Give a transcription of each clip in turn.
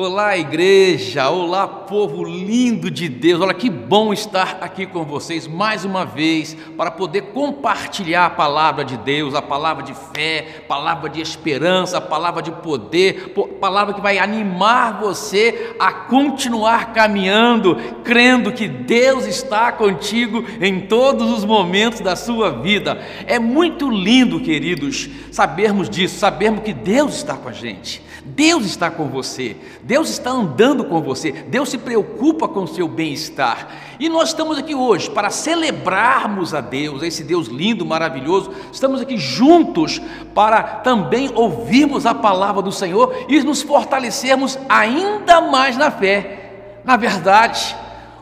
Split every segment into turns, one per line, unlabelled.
Olá, igreja! Olá, povo lindo de Deus! Olha que bom estar aqui com vocês mais uma vez para poder compartilhar a palavra de Deus, a palavra de fé, palavra de esperança, palavra de poder, palavra que vai animar você a continuar caminhando, crendo que Deus está contigo em todos os momentos da sua vida. É muito lindo, queridos, sabermos disso, sabermos que Deus está com a gente. Deus está com você, Deus está andando com você, Deus se preocupa com o seu bem-estar. E nós estamos aqui hoje para celebrarmos a Deus, esse Deus lindo, maravilhoso. Estamos aqui juntos para também ouvirmos a palavra do Senhor e nos fortalecermos ainda mais na fé. Na verdade,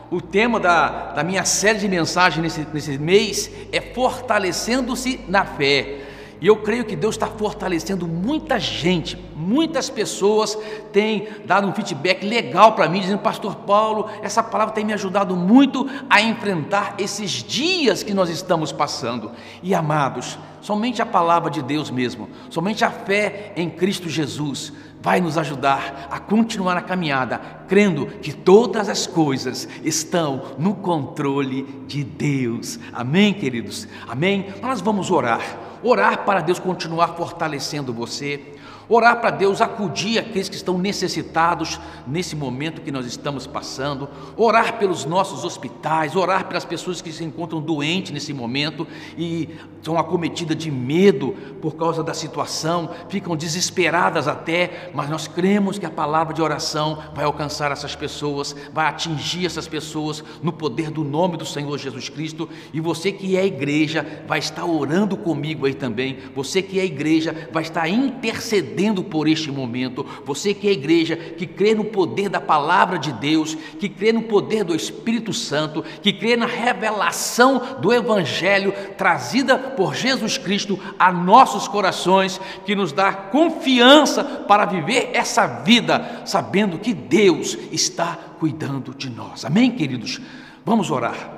o tema da, da minha série de mensagens nesse, nesse mês é fortalecendo-se na fé. E eu creio que Deus está fortalecendo muita gente, muitas pessoas têm dado um feedback legal para mim, dizendo, Pastor Paulo, essa palavra tem me ajudado muito a enfrentar esses dias que nós estamos passando. E amados, somente a palavra de Deus mesmo, somente a fé em Cristo Jesus vai nos ajudar a continuar a caminhada, crendo que todas as coisas estão no controle de Deus. Amém, queridos? Amém? Nós vamos orar orar para Deus continuar fortalecendo você, Orar para Deus acudir aqueles que estão necessitados nesse momento que nós estamos passando, orar pelos nossos hospitais, orar pelas pessoas que se encontram doentes nesse momento e são acometidas de medo por causa da situação, ficam desesperadas até, mas nós cremos que a palavra de oração vai alcançar essas pessoas, vai atingir essas pessoas no poder do nome do Senhor Jesus Cristo. E você que é igreja vai estar orando comigo aí também, você que é igreja vai estar intercedendo intercedendo por este momento, você que é igreja, que crê no poder da palavra de Deus, que crê no poder do Espírito Santo, que crê na revelação do Evangelho trazida por Jesus Cristo a nossos corações, que nos dá confiança para viver essa vida, sabendo que Deus está cuidando de nós. Amém, queridos? Vamos orar.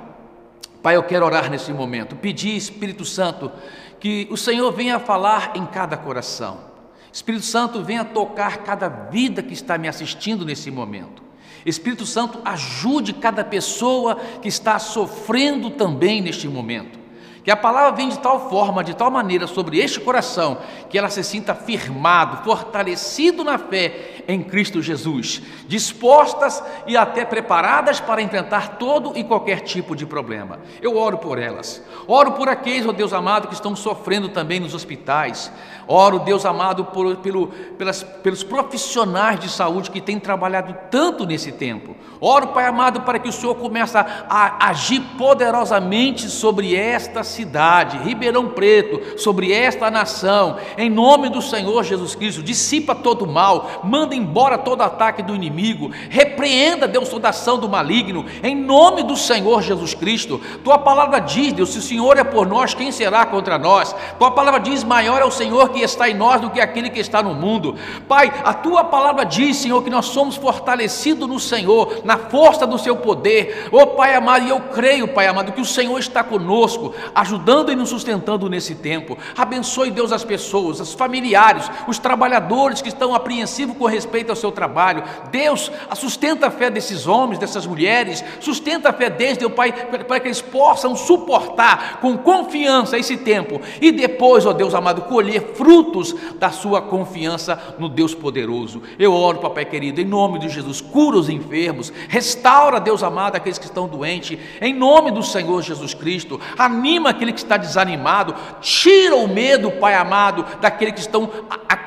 Pai, eu quero orar nesse momento, pedir, Espírito Santo, que o Senhor venha falar em cada coração. Espírito Santo, venha tocar cada vida que está me assistindo nesse momento. Espírito Santo, ajude cada pessoa que está sofrendo também neste momento. Que a palavra venha de tal forma, de tal maneira sobre este coração, que ela se sinta firmado, fortalecido na fé em Cristo Jesus, dispostas e até preparadas para enfrentar todo e qualquer tipo de problema. Eu oro por elas. Oro por aqueles, ó Deus amado, que estão sofrendo também nos hospitais. Oro, Deus amado, por, pelo, pelas, pelos profissionais de saúde que têm trabalhado tanto nesse tempo. Oro, Pai amado, para que o Senhor comece a agir poderosamente sobre esta cidade, Ribeirão Preto, sobre esta nação. Em nome do Senhor Jesus Cristo, dissipa todo o mal, manda embora todo ataque do inimigo, repreenda, Deus, toda ação do maligno. Em nome do Senhor Jesus Cristo. Tua palavra diz, Deus, se o Senhor é por nós, quem será contra nós? Tua palavra diz: maior é o Senhor que está em nós do que aquele que está no mundo. Pai, a tua palavra diz, Senhor, que nós somos fortalecidos no Senhor, na força do seu poder. Oh, Pai amado, e eu creio, Pai amado, que o Senhor está conosco, ajudando e nos sustentando nesse tempo. Abençoe, Deus, as pessoas, os familiares, os trabalhadores que estão apreensivos com respeito ao seu trabalho. Deus, sustenta a fé desses homens, dessas mulheres, sustenta a fé deles, Deus, Pai, para que eles possam suportar com confiança esse tempo e depois, ó Deus amado, colher frutos frutos da sua confiança no Deus poderoso. Eu oro, papai querido, em nome de Jesus, cura os enfermos, restaura, Deus amado, aqueles que estão doentes, em nome do Senhor Jesus Cristo, anima aquele que está desanimado, tira o medo, Pai amado, daquele que estão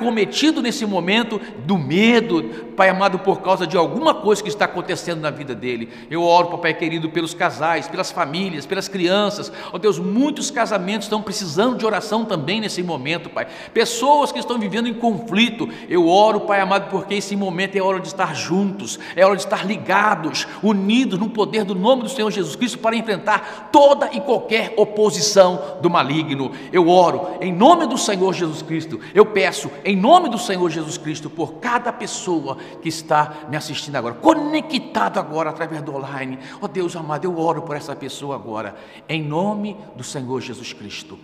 acometido nesse momento do medo, Pai amado, por causa de alguma coisa que está acontecendo na vida dele. Eu oro, papai querido, pelos casais, pelas famílias, pelas crianças. Ó oh, Deus, muitos casamentos estão precisando de oração também nesse momento, Pai pessoas que estão vivendo em conflito. Eu oro, Pai amado, porque esse momento é hora de estar juntos, é hora de estar ligados, unidos no poder do nome do Senhor Jesus Cristo para enfrentar toda e qualquer oposição do maligno. Eu oro em nome do Senhor Jesus Cristo. Eu peço em nome do Senhor Jesus Cristo por cada pessoa que está me assistindo agora, conectado agora através do online. Ó oh, Deus amado, eu oro por essa pessoa agora, em nome do Senhor Jesus Cristo.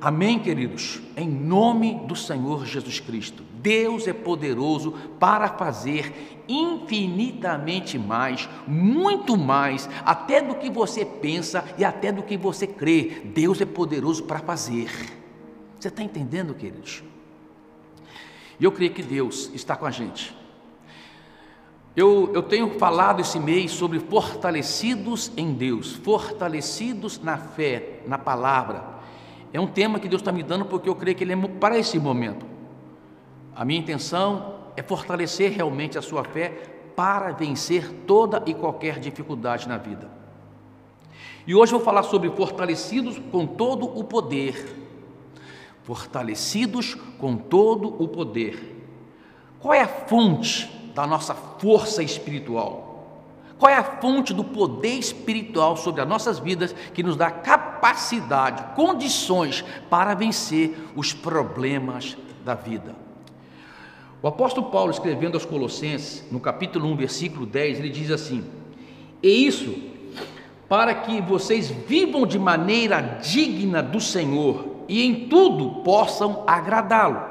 Amém, queridos? Em nome do Senhor Jesus Cristo. Deus é poderoso para fazer infinitamente mais, muito mais, até do que você pensa e até do que você crê. Deus é poderoso para fazer. Você está entendendo, queridos? E eu creio que Deus está com a gente. Eu, eu tenho falado esse mês sobre fortalecidos em Deus, fortalecidos na fé, na palavra. É um tema que Deus está me dando porque eu creio que ele é para esse momento. A minha intenção é fortalecer realmente a sua fé para vencer toda e qualquer dificuldade na vida. E hoje eu vou falar sobre fortalecidos com todo o poder. Fortalecidos com todo o poder. Qual é a fonte da nossa força espiritual? Qual é a fonte do poder espiritual sobre as nossas vidas que nos dá capacidade, condições para vencer os problemas da vida? O apóstolo Paulo, escrevendo aos Colossenses, no capítulo 1, versículo 10, ele diz assim: E isso para que vocês vivam de maneira digna do Senhor e em tudo possam agradá-lo,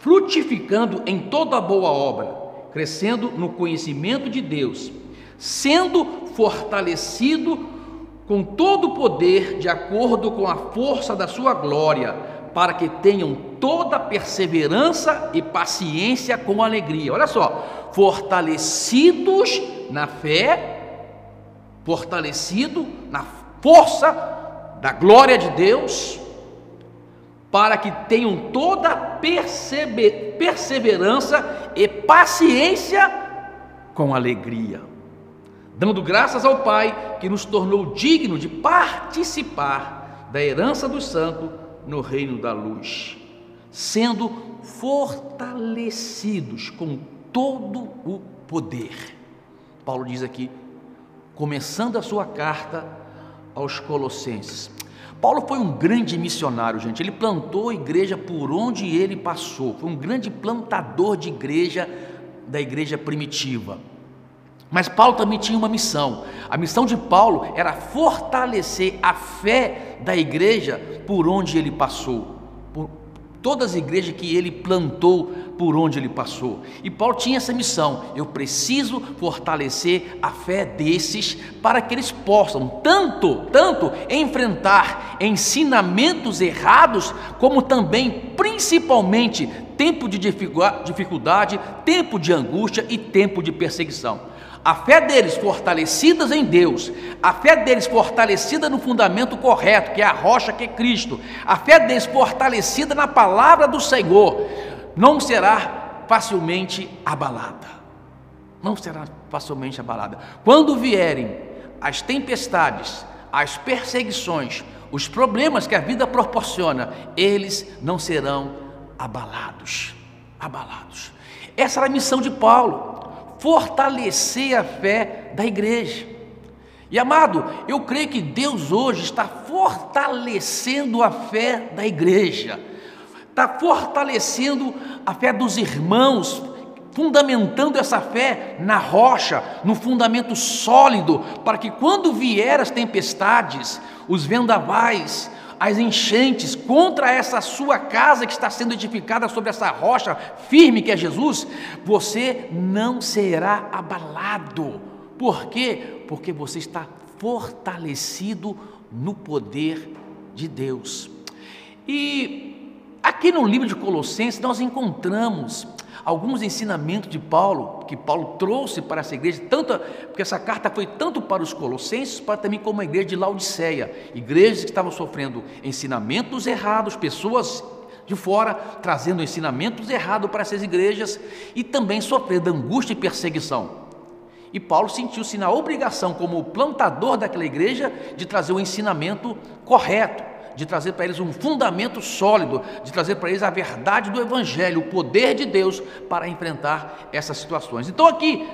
frutificando em toda boa obra crescendo no conhecimento de Deus, sendo fortalecido com todo o poder de acordo com a força da sua glória, para que tenham toda perseverança e paciência com alegria. Olha só, fortalecidos na fé, fortalecido na força da glória de Deus, para que tenham toda perseverança e paciência com alegria, dando graças ao Pai que nos tornou digno de participar da herança dos santos no reino da luz, sendo fortalecidos com todo o poder. Paulo diz aqui, começando a sua carta aos Colossenses, Paulo foi um grande missionário, gente. Ele plantou igreja por onde ele passou. Foi um grande plantador de igreja da igreja primitiva. Mas Paulo também tinha uma missão. A missão de Paulo era fortalecer a fé da igreja por onde ele passou. Todas as igrejas que ele plantou por onde ele passou. E Paulo tinha essa missão: eu preciso fortalecer a fé desses para que eles possam tanto, tanto enfrentar ensinamentos errados, como também, principalmente, tempo de dificuldade, tempo de angústia e tempo de perseguição. A fé deles fortalecidas em Deus, a fé deles fortalecida no fundamento correto, que é a rocha que é Cristo, a fé deles fortalecida na palavra do Senhor, não será facilmente abalada. Não será facilmente abalada. Quando vierem as tempestades, as perseguições, os problemas que a vida proporciona, eles não serão abalados. Abalados. Essa era a missão de Paulo, fortalecer a fé da igreja. E amado, eu creio que Deus hoje está fortalecendo a fé da igreja está fortalecendo a fé dos irmãos, fundamentando essa fé na rocha, no fundamento sólido, para que quando vier as tempestades, os vendavais, as enchentes contra essa sua casa que está sendo edificada sobre essa rocha firme que é Jesus, você não será abalado. Por quê? Porque você está fortalecido no poder de Deus. E Aqui no livro de Colossenses nós encontramos alguns ensinamentos de Paulo, que Paulo trouxe para essa igreja, tanto, porque essa carta foi tanto para os colossenses, para também como a igreja de Laodiceia, igrejas que estavam sofrendo ensinamentos errados, pessoas de fora trazendo ensinamentos errados para essas igrejas e também sofrendo angústia e perseguição. E Paulo sentiu-se na obrigação, como plantador daquela igreja, de trazer o ensinamento correto, de trazer para eles um fundamento sólido, de trazer para eles a verdade do Evangelho, o poder de Deus para enfrentar essas situações. Então, aqui,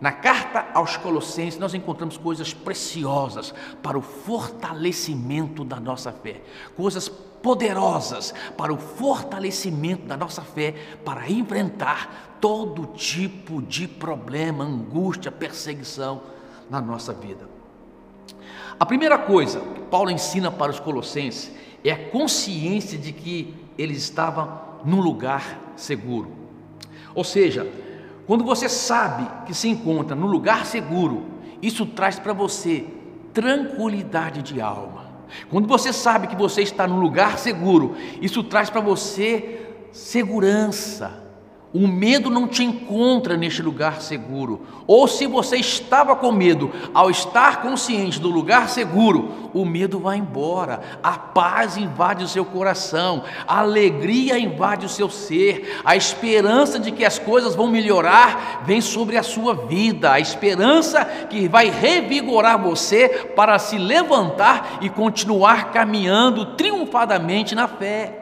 na carta aos Colossenses, nós encontramos coisas preciosas para o fortalecimento da nossa fé, coisas poderosas para o fortalecimento da nossa fé, para enfrentar todo tipo de problema, angústia, perseguição na nossa vida. A primeira coisa que Paulo ensina para os colossenses é a consciência de que eles estavam num lugar seguro. Ou seja, quando você sabe que se encontra num lugar seguro, isso traz para você tranquilidade de alma. Quando você sabe que você está num lugar seguro, isso traz para você segurança. O medo não te encontra neste lugar seguro. Ou se você estava com medo, ao estar consciente do lugar seguro, o medo vai embora. A paz invade o seu coração, a alegria invade o seu ser, a esperança de que as coisas vão melhorar vem sobre a sua vida, a esperança que vai revigorar você para se levantar e continuar caminhando triunfadamente na fé.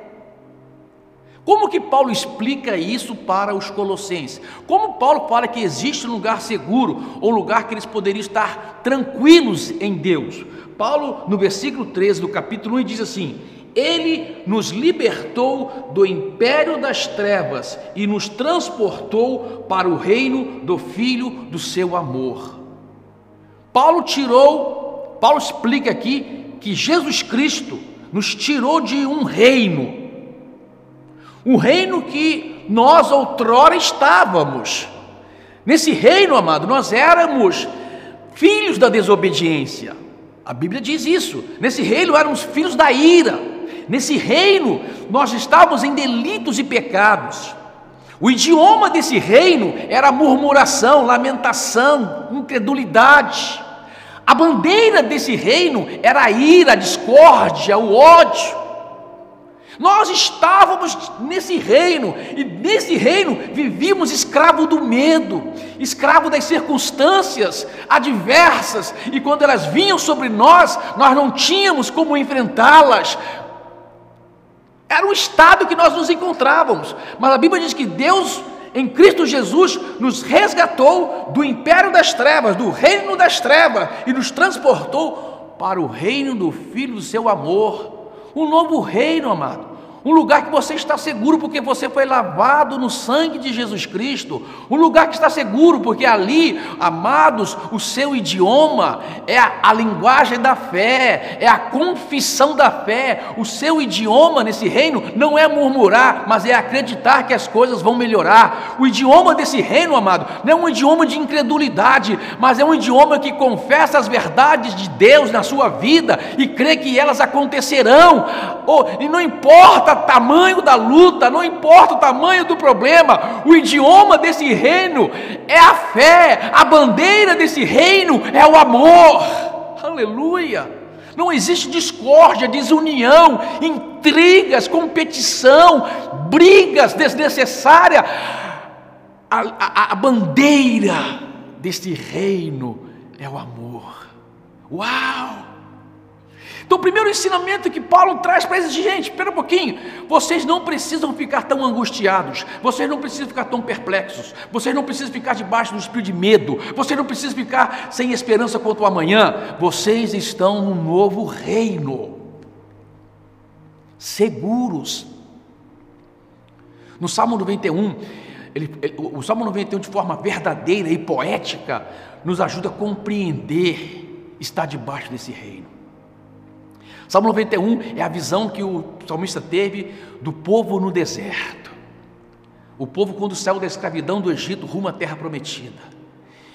Como que Paulo explica isso para os colossenses? Como Paulo fala que existe um lugar seguro, ou um lugar que eles poderiam estar tranquilos em Deus? Paulo, no versículo 13 do capítulo 1, diz assim: Ele nos libertou do império das trevas e nos transportou para o reino do Filho do seu amor. Paulo tirou, Paulo explica aqui que Jesus Cristo nos tirou de um reino um reino que nós outrora estávamos. Nesse reino, amado, nós éramos filhos da desobediência. A Bíblia diz isso. Nesse reino éramos filhos da ira. Nesse reino nós estávamos em delitos e pecados. O idioma desse reino era murmuração, lamentação, incredulidade. A bandeira desse reino era a ira, a discórdia, o ódio. Nós estávamos nesse reino, e nesse reino vivíamos escravo do medo, escravo das circunstâncias adversas, e quando elas vinham sobre nós, nós não tínhamos como enfrentá-las. Era o estado que nós nos encontrávamos, mas a Bíblia diz que Deus em Cristo Jesus nos resgatou do império das trevas, do reino das trevas, e nos transportou para o reino do Filho do seu amor, um novo reino, amado um lugar que você está seguro porque você foi lavado no sangue de Jesus Cristo, um lugar que está seguro porque ali, amados, o seu idioma é a, a, linguagem da fé, é a confissão da fé. O seu idioma nesse reino não é murmurar, mas é acreditar que as coisas vão melhorar. O idioma desse reino, amado, não é um idioma de incredulidade, mas é um idioma que confessa as verdades de Deus na sua vida e crê que elas acontecerão. Oh, e não importa importa o tamanho da luta, não importa o tamanho do problema, o idioma desse reino é a fé, a bandeira desse reino é o amor. Aleluia! Não existe discórdia, desunião, intrigas, competição, brigas desnecessárias. A, a, a bandeira deste reino é o amor. Uau! Então, o primeiro ensinamento que Paulo traz para eles, gente, espera um pouquinho, vocês não precisam ficar tão angustiados, vocês não precisam ficar tão perplexos, vocês não precisam ficar debaixo do espírito de medo, vocês não precisam ficar sem esperança quanto ao amanhã, vocês estão num novo reino, seguros. No Salmo 91, ele, ele, o Salmo 91, de forma verdadeira e poética, nos ajuda a compreender estar debaixo desse reino. Salmo 91 é a visão que o salmista teve do povo no deserto. O povo, quando saiu da escravidão do Egito rumo à terra prometida.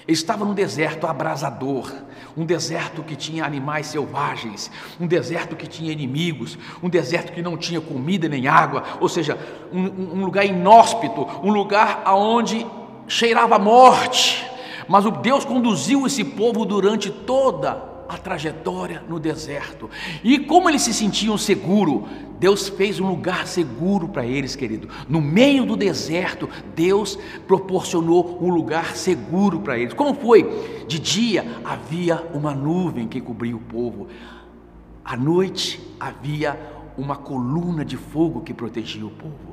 Estava num deserto abrasador, um deserto que tinha animais selvagens, um deserto que tinha inimigos, um deserto que não tinha comida nem água, ou seja, um, um lugar inóspito, um lugar aonde cheirava morte. Mas o Deus conduziu esse povo durante toda a trajetória no deserto. E como eles se sentiam seguros, Deus fez um lugar seguro para eles, querido. No meio do deserto, Deus proporcionou um lugar seguro para eles. Como foi? De dia havia uma nuvem que cobria o povo. À noite havia uma coluna de fogo que protegia o povo.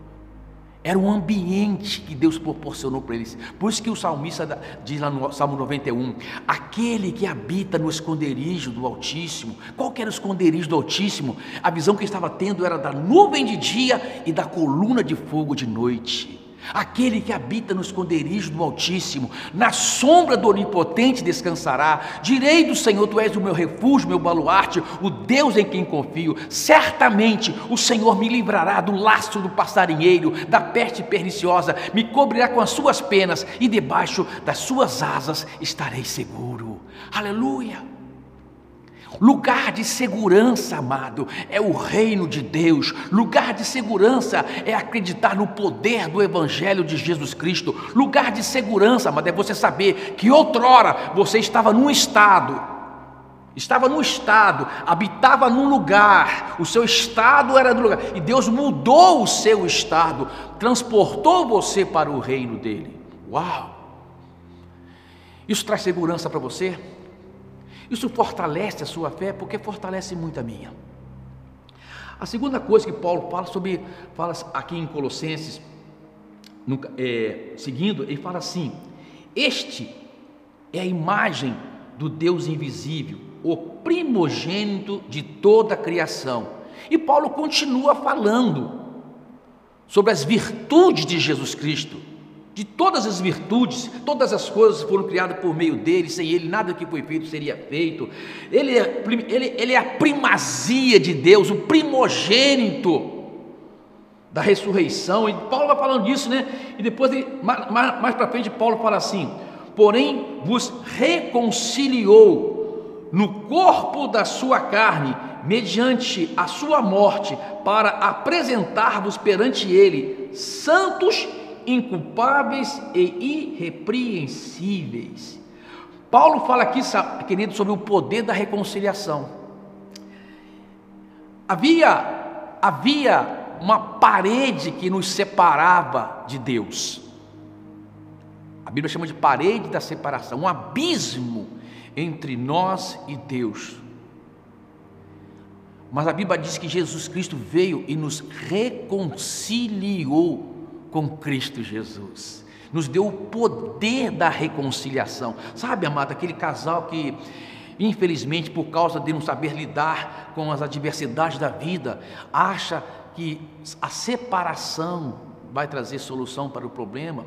Era um ambiente que Deus proporcionou para eles. Por isso que o salmista diz lá no Salmo 91: aquele que habita no esconderijo do Altíssimo. Qual era o esconderijo do Altíssimo? A visão que estava tendo era da nuvem de dia e da coluna de fogo de noite. Aquele que habita no esconderijo do Altíssimo, na sombra do Onipotente descansará. Direi do Senhor: Tu és o meu refúgio, meu baluarte, o Deus em quem confio. Certamente o Senhor me livrará do laço do passarinheiro, da peste perniciosa, me cobrirá com as suas penas e debaixo das suas asas estarei seguro. Aleluia! Lugar de segurança, amado, é o reino de Deus. Lugar de segurança é acreditar no poder do Evangelho de Jesus Cristo. Lugar de segurança, amado, é você saber que outrora você estava num estado, estava num estado, habitava num lugar, o seu estado era do lugar, e Deus mudou o seu estado, transportou você para o reino dele. Uau! Isso traz segurança para você? Isso fortalece a sua fé, porque fortalece muito a minha. A segunda coisa que Paulo fala sobre, fala aqui em Colossenses, no, é, seguindo, ele fala assim: Este é a imagem do Deus invisível, o primogênito de toda a criação. E Paulo continua falando sobre as virtudes de Jesus Cristo de todas as virtudes, todas as coisas foram criadas por meio dele, sem ele nada que foi feito seria feito. Ele é, ele, ele é a primazia de Deus, o primogênito da ressurreição. E Paulo vai falando disso, né? E depois, mais, mais, para frente, Paulo fala assim: Porém, vos reconciliou no corpo da sua carne, mediante a sua morte, para apresentar-vos perante ele santos e inculpáveis e irrepreensíveis. Paulo fala aqui, querido, sobre o poder da reconciliação. Havia, havia uma parede que nos separava de Deus. A Bíblia chama de parede da separação, um abismo entre nós e Deus. Mas a Bíblia diz que Jesus Cristo veio e nos reconciliou com Cristo Jesus. Nos deu o poder da reconciliação. Sabe, amado, aquele casal que, infelizmente, por causa de não saber lidar com as adversidades da vida, acha que a separação vai trazer solução para o problema.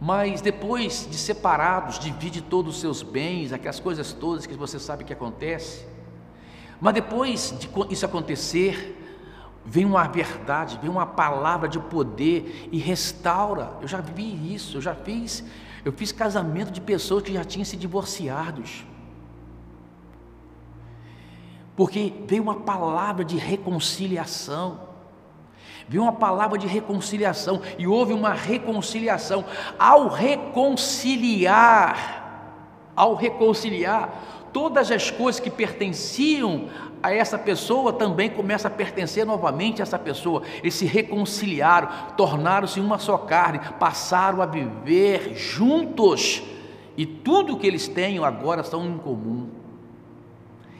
Mas depois de separados, divide todos os seus bens, aquelas coisas todas que você sabe que acontece. Mas depois de isso acontecer, vem uma verdade, vem uma palavra de poder e restaura. Eu já vi isso, eu já fiz, eu fiz casamento de pessoas que já tinham se divorciados. Porque veio uma palavra de reconciliação. Veio uma palavra de reconciliação e houve uma reconciliação. Ao reconciliar, ao reconciliar, todas as coisas que pertenciam a essa pessoa também começam a pertencer novamente a essa pessoa. Eles se reconciliaram, tornaram-se uma só carne, passaram a viver juntos. E tudo que eles têm agora são em comum.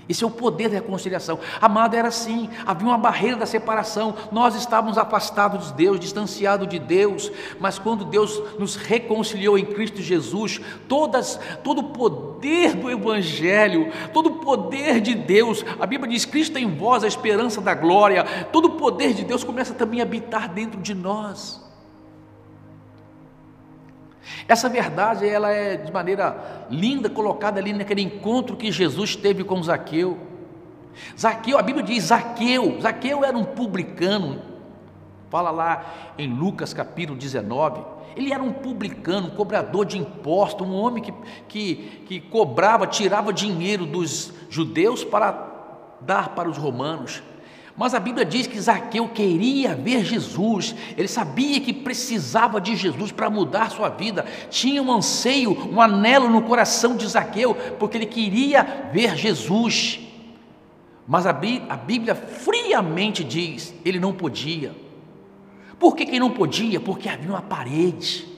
Esse é o poder da reconciliação. Amado, era assim: havia uma barreira da separação. Nós estávamos afastados de Deus, distanciados de Deus, mas quando Deus nos reconciliou em Cristo Jesus, todas, todo o poder do Evangelho, todo o poder de Deus, a Bíblia diz: Cristo em vós, a esperança da glória, todo o poder de Deus começa também a habitar dentro de nós. Essa verdade ela é de maneira linda colocada ali naquele encontro que Jesus teve com Zaqueu. Zaqueu, a Bíblia diz Zaqueu, Zaqueu era um publicano. Fala lá em Lucas capítulo 19. Ele era um publicano, um cobrador de impostos, um homem que, que, que cobrava, tirava dinheiro dos judeus para dar para os romanos. Mas a Bíblia diz que Zaqueu queria ver Jesus, ele sabia que precisava de Jesus para mudar sua vida, tinha um anseio, um anelo no coração de Zaqueu, porque ele queria ver Jesus. Mas a Bíblia friamente diz: ele não podia. Por que, que não podia? Porque havia uma parede.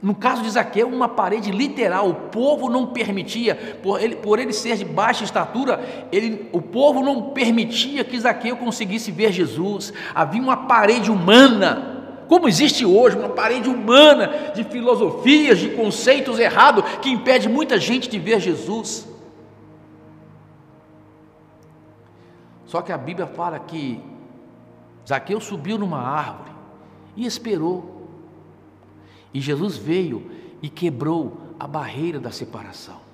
No caso de Zaqueu, uma parede literal, o povo não permitia, por ele, por ele ser de baixa estatura, ele, o povo não permitia que Zaqueu conseguisse ver Jesus. Havia uma parede humana, como existe hoje, uma parede humana de filosofias, de conceitos errados, que impede muita gente de ver Jesus. Só que a Bíblia fala que Zaqueu subiu numa árvore e esperou. E Jesus veio e quebrou a barreira da separação.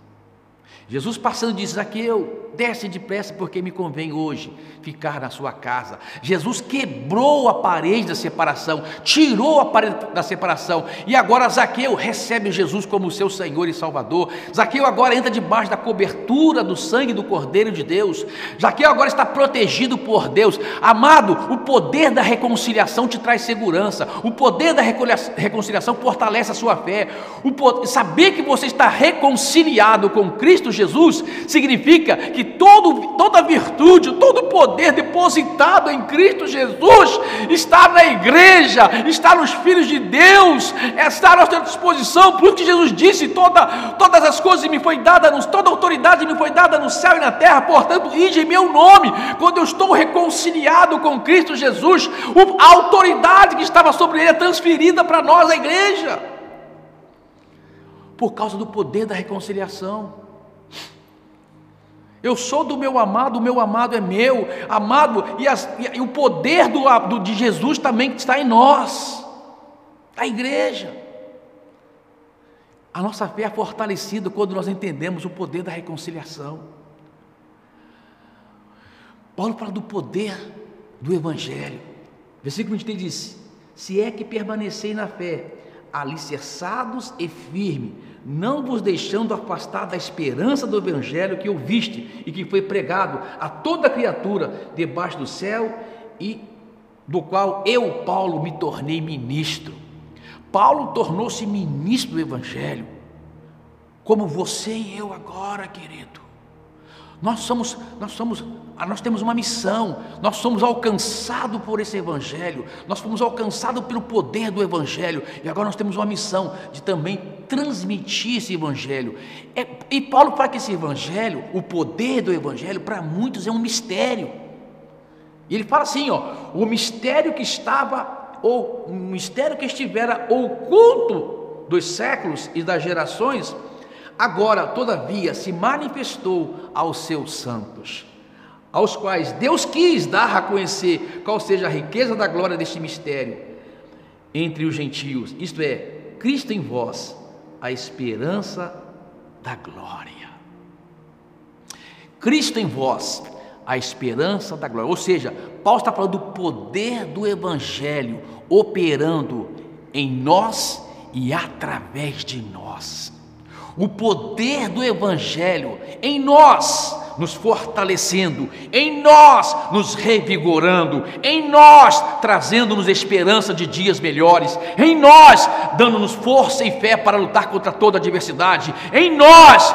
Jesus passando disse: Zaqueu, desce depressa, porque me convém hoje ficar na sua casa. Jesus quebrou a parede da separação, tirou a parede da separação, e agora Zaqueu recebe Jesus como seu Senhor e Salvador. Zaqueu agora entra debaixo da cobertura do sangue do Cordeiro de Deus. Zaqueu agora está protegido por Deus. Amado, o poder da reconciliação te traz segurança, o poder da reconciliação fortalece a sua fé. O poder, saber que você está reconciliado com Cristo Jesus significa que todo, toda virtude, todo poder depositado em Cristo Jesus está na igreja, está nos filhos de Deus, está à nossa disposição. Por isso que Jesus disse: toda, todas as coisas me foi dada, toda autoridade me foi dada no céu e na terra, portanto, ide em meu nome. Quando eu estou reconciliado com Cristo Jesus, a autoridade que estava sobre ele é transferida para nós, a igreja, por causa do poder da reconciliação. Eu sou do meu amado, o meu amado é meu, amado, e, as, e o poder do, do, de Jesus também está em nós, a igreja. A nossa fé é fortalecida quando nós entendemos o poder da reconciliação. Paulo fala do poder do Evangelho. Versículo 23 diz: Se é que permanecei na fé, alicerçados e firmes, não vos deixando afastar da esperança do evangelho que ouviste e que foi pregado a toda criatura debaixo do céu e do qual eu, Paulo, me tornei ministro. Paulo tornou-se ministro do evangelho, como você e eu agora, querido. Nós somos, nós somos, nós temos uma missão, nós somos alcançados por esse evangelho, nós fomos alcançados pelo poder do evangelho, e agora nós temos uma missão de também transmitir esse evangelho. É, e Paulo fala que esse evangelho, o poder do evangelho, para muitos é um mistério. E ele fala assim, ó, o mistério que estava, ou o mistério que estivera oculto dos séculos e das gerações, Agora, todavia, se manifestou aos seus santos, aos quais Deus quis dar a conhecer qual seja a riqueza da glória deste mistério entre os gentios, isto é, Cristo em vós, a esperança da glória. Cristo em vós, a esperança da glória. Ou seja, Paulo está falando do poder do Evangelho operando em nós e através de nós o poder do Evangelho em nós, nos fortalecendo, em nós, nos revigorando, em nós, trazendo-nos esperança de dias melhores, em nós, dando-nos força e fé para lutar contra toda adversidade, em nós,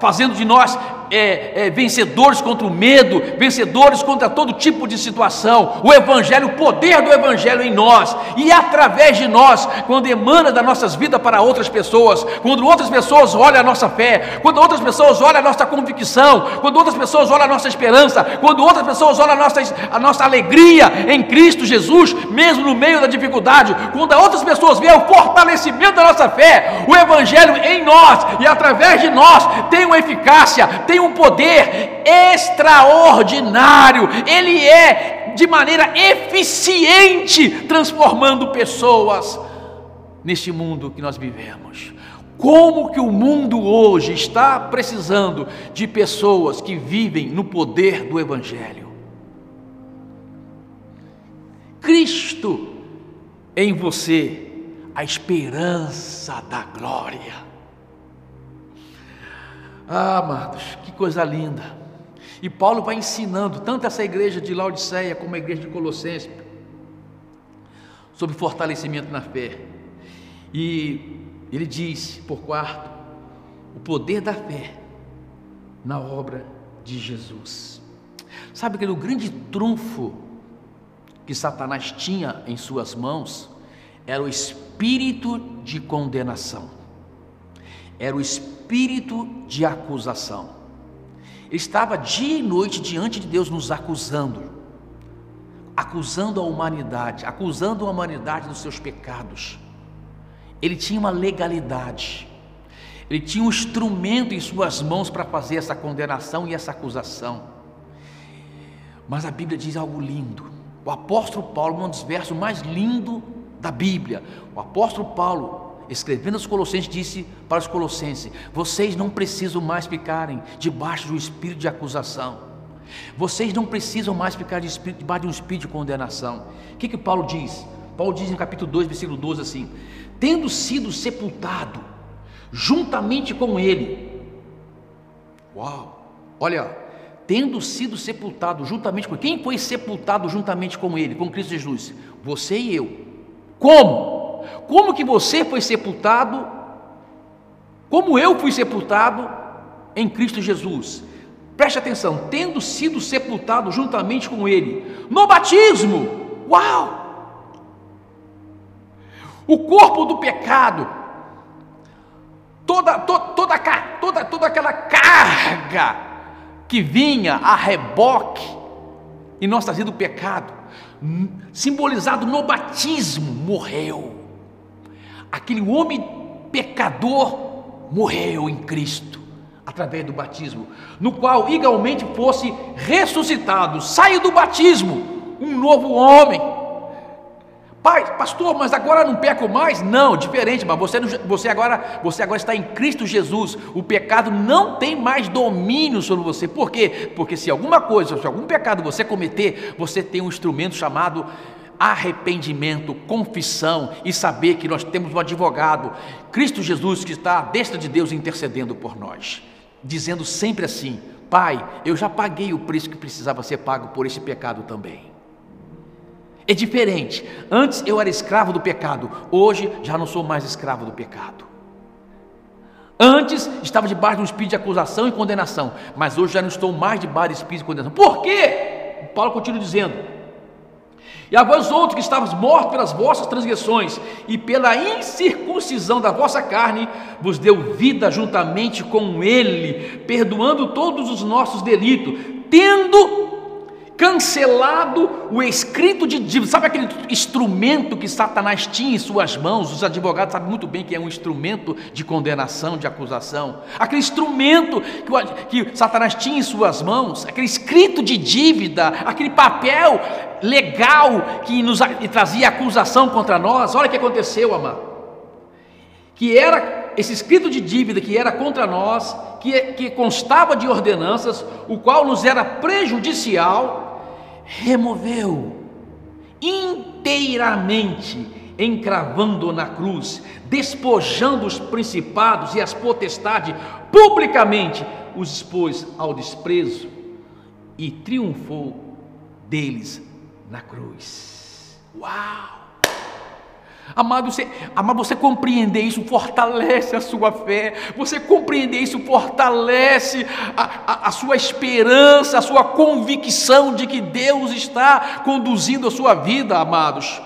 fazendo de nós é, é, vencedores contra o medo, vencedores contra todo tipo de situação. O Evangelho, o poder do Evangelho em nós e através de nós, quando emana das nossas vidas para outras pessoas, quando outras pessoas olham a nossa fé, quando outras pessoas olham a nossa convicção, quando outras pessoas olham a nossa esperança, quando outras pessoas olham a nossa, a nossa alegria em Cristo Jesus, mesmo no meio da dificuldade, quando outras pessoas veem o fortalecimento da nossa fé, o Evangelho em nós e através de nós tem uma eficácia, tem tem um poder extraordinário, ele é de maneira eficiente transformando pessoas neste mundo que nós vivemos. Como que o mundo hoje está precisando de pessoas que vivem no poder do Evangelho? Cristo em você, a esperança da glória. Ah, amados, que coisa linda. E Paulo vai ensinando tanto essa igreja de Laodiceia como a igreja de Colossenses sobre fortalecimento na fé. E ele diz, por quarto, o poder da fé na obra de Jesus. Sabe que o grande trunfo que Satanás tinha em suas mãos era o espírito de condenação. Era o espírito de acusação. Ele estava dia e noite diante de Deus nos acusando, acusando a humanidade, acusando a humanidade dos seus pecados. Ele tinha uma legalidade, ele tinha um instrumento em suas mãos para fazer essa condenação e essa acusação. Mas a Bíblia diz algo lindo. o apóstolo Paulo, um dos versos mais lindos da Bíblia, o apóstolo Paulo, escrevendo aos Colossenses, disse para os Colossenses: Vocês não precisam mais ficarem debaixo do espírito de acusação, vocês não precisam mais ficar debaixo de um espírito de condenação. O que, que Paulo diz? Paulo diz no capítulo 2, versículo 12 assim: Tendo sido sepultado juntamente com ele, uau, olha, tendo sido sepultado juntamente com quem foi sepultado juntamente com ele, com Cristo Jesus? Você e eu. Como? Como que você foi sepultado? Como eu fui sepultado em Cristo Jesus? Preste atenção, tendo sido sepultado juntamente com ele no batismo. Uau! O corpo do pecado, toda, to, toda, toda, toda aquela carga que vinha a reboque e nós trazendo o pecado, simbolizado no batismo, morreu. Aquele homem pecador morreu em Cristo, através do batismo, no qual igualmente fosse ressuscitado, saiu do batismo, um novo homem Pai, pastor, mas agora não peco mais? Não, diferente, mas você, você, agora, você agora está em Cristo Jesus. O pecado não tem mais domínio sobre você. Por quê? Porque se alguma coisa, se algum pecado você cometer, você tem um instrumento chamado arrependimento, confissão e saber que nós temos um advogado, Cristo Jesus, que está à destra de Deus intercedendo por nós, dizendo sempre assim: Pai, eu já paguei o preço que precisava ser pago por esse pecado também. É diferente. Antes eu era escravo do pecado, hoje já não sou mais escravo do pecado. Antes estava debaixo de um espírito de acusação e condenação, mas hoje já não estou mais debaixo de espírito de condenação. Por quê? Paulo continua dizendo: E a vós outros que estavas mortos pelas vossas transgressões e pela incircuncisão da vossa carne, vos deu vida juntamente com Ele, perdoando todos os nossos delitos, tendo cancelado o escrito de dívida. Sabe aquele instrumento que Satanás tinha em suas mãos? Os advogados sabem muito bem que é um instrumento de condenação, de acusação. Aquele instrumento que, que Satanás tinha em suas mãos, aquele escrito de dívida, aquele papel legal que nos que trazia acusação contra nós. Olha o que aconteceu, amado. Que era esse escrito de dívida que era contra nós, que, que constava de ordenanças, o qual nos era prejudicial, removeu inteiramente, encravando na cruz, despojando os principados e as potestades, publicamente os expôs ao desprezo e triunfou deles na cruz. Uau! Amado você, amado, você compreender isso fortalece a sua fé, você compreender isso fortalece a, a, a, sua esperança, a sua convicção de que Deus está conduzindo a sua vida, amados.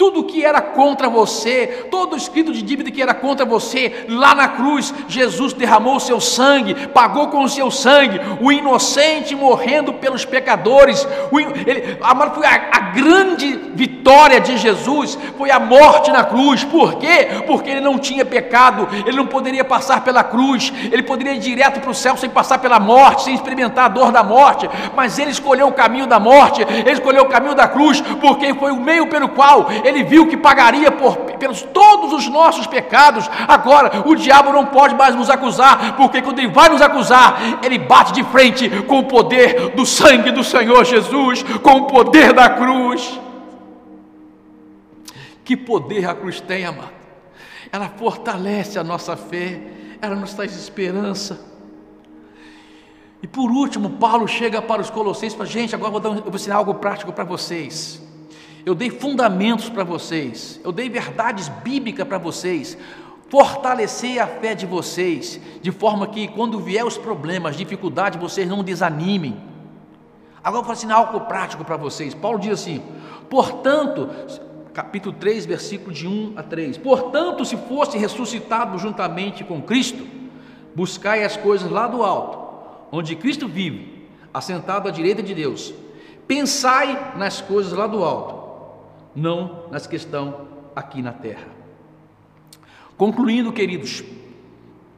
Tudo que era contra você, todo escrito de dívida que era contra você, lá na cruz, Jesus derramou o seu sangue, pagou com o seu sangue, o inocente morrendo pelos pecadores. O, ele, foi a, a grande vitória de Jesus, foi a morte na cruz. Por quê? Porque ele não tinha pecado, ele não poderia passar pela cruz, ele poderia ir direto para o céu sem passar pela morte, sem experimentar a dor da morte, mas ele escolheu o caminho da morte, ele escolheu o caminho da cruz, porque foi o meio pelo qual ele viu que pagaria por, pelos todos os nossos pecados. Agora, o diabo não pode mais nos acusar, porque quando ele vai nos acusar, ele bate de frente com o poder do sangue do Senhor Jesus, com o poder da cruz. Que poder a cruz tem, amado? Ela fortalece a nossa fé, ela nos traz esperança. E por último, Paulo chega para os Colossenses e fala: gente, agora vou, dar, vou ensinar algo prático para vocês eu dei fundamentos para vocês, eu dei verdades bíblicas para vocês, fortalecer a fé de vocês, de forma que quando vier os problemas, dificuldade, vocês não desanimem. Agora eu vou ensinar algo prático para vocês. Paulo diz assim: portanto, capítulo 3, versículo de 1 a 3: portanto, se fosse ressuscitado juntamente com Cristo, buscai as coisas lá do alto, onde Cristo vive, assentado à direita de Deus. Pensai nas coisas lá do alto não nas que estão aqui na terra. Concluindo, queridos,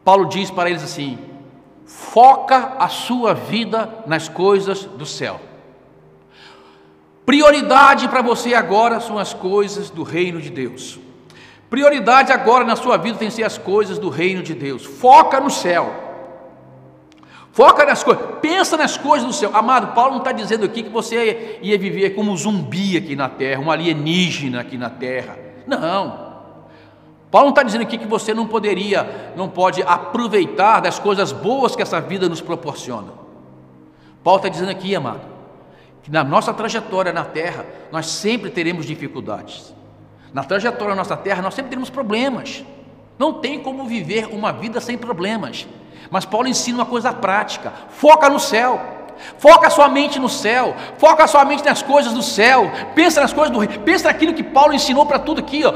Paulo diz para eles assim: foca a sua vida nas coisas do céu. Prioridade para você agora são as coisas do reino de Deus. Prioridade agora na sua vida tem que ser as coisas do reino de Deus. Foca no céu. Foca nas coisas, pensa nas coisas do céu. Amado, Paulo não está dizendo aqui que você ia viver como um zumbi aqui na terra, um alienígena aqui na terra. Não. Paulo não está dizendo aqui que você não poderia, não pode aproveitar das coisas boas que essa vida nos proporciona. Paulo está dizendo aqui, amado, que na nossa trajetória na terra, nós sempre teremos dificuldades. Na trajetória da nossa terra, nós sempre teremos problemas. Não tem como viver uma vida sem problemas. Mas Paulo ensina uma coisa prática: foca no céu. Foca sua mente no céu, foca sua mente nas coisas do céu, pensa nas coisas do rei, pensa naquilo que Paulo ensinou para tudo aqui, ó,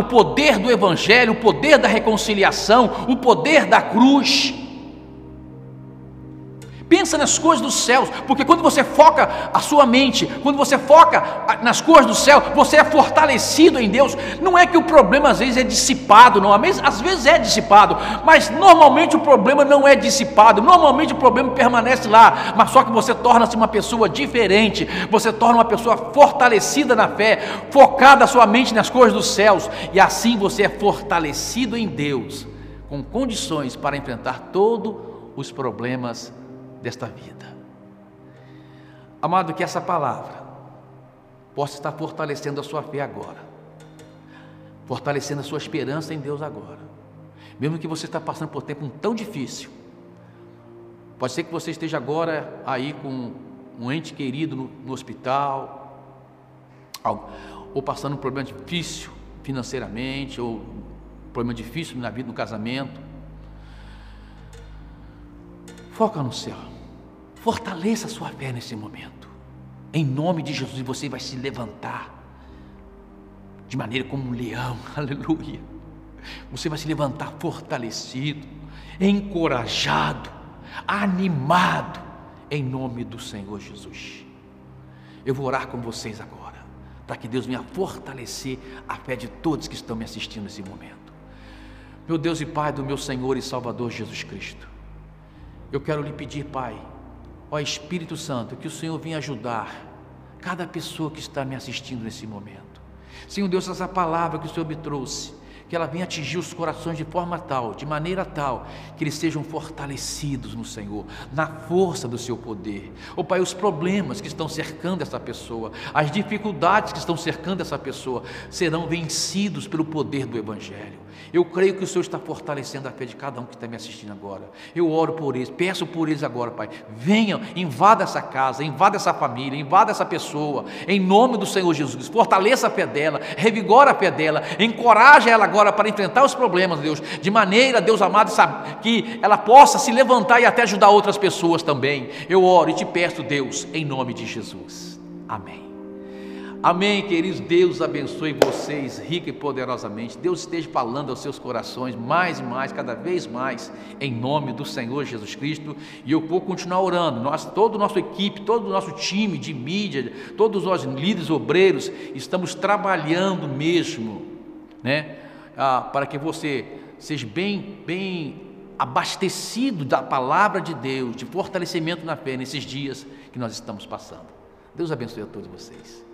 o poder do evangelho, o poder da reconciliação, o poder da cruz. Pensa nas coisas dos céus, porque quando você foca a sua mente, quando você foca nas coisas do céu, você é fortalecido em Deus. Não é que o problema às vezes é dissipado, não, às vezes é dissipado, mas normalmente o problema não é dissipado, normalmente o problema permanece lá, mas só que você torna-se uma pessoa diferente, você torna uma pessoa fortalecida na fé, focada a sua mente nas coisas dos céus, e assim você é fortalecido em Deus, com condições para enfrentar todos os problemas desta vida. Amado, que essa palavra possa estar fortalecendo a sua fé agora, fortalecendo a sua esperança em Deus agora, mesmo que você está passando por um tempo tão difícil. Pode ser que você esteja agora aí com um ente querido no, no hospital, ou passando um problema difícil financeiramente, ou um problema difícil na vida, no casamento. Foca no céu. Fortaleça a sua fé nesse momento. Em nome de Jesus, você vai se levantar de maneira como um leão, aleluia. Você vai se levantar fortalecido, encorajado, animado, em nome do Senhor Jesus. Eu vou orar com vocês agora, para que Deus venha fortalecer a fé de todos que estão me assistindo nesse momento. Meu Deus e Pai do meu Senhor e Salvador Jesus Cristo. Eu quero lhe pedir, Pai, ó Espírito Santo, que o Senhor venha ajudar cada pessoa que está me assistindo nesse momento. Senhor Deus, essa palavra que o Senhor me trouxe, que ela venha atingir os corações de forma tal, de maneira tal, que eles sejam fortalecidos no Senhor, na força do seu poder. Ó oh, Pai, os problemas que estão cercando essa pessoa, as dificuldades que estão cercando essa pessoa, serão vencidos pelo poder do Evangelho. Eu creio que o Senhor está fortalecendo a fé de cada um que está me assistindo agora. Eu oro por eles, peço por eles agora, Pai. Venham, invada essa casa, invada essa família, invada essa pessoa, em nome do Senhor Jesus. Fortaleça a fé dela, revigora a fé dela, encoraja ela agora para enfrentar os problemas, Deus, de maneira, Deus amado, que ela possa se levantar e até ajudar outras pessoas também. Eu oro e te peço, Deus, em nome de Jesus. Amém. Amém, queridos. Deus abençoe vocês rica e poderosamente. Deus esteja falando aos seus corações mais e mais, cada vez mais, em nome do Senhor Jesus Cristo. E eu vou continuar orando. Nós, toda a nossa equipe, todo o nosso time de mídia, todos nós líderes obreiros, estamos trabalhando mesmo, né, ah, para que você seja bem, bem abastecido da palavra de Deus, de fortalecimento na fé nesses dias que nós estamos passando. Deus abençoe a todos vocês.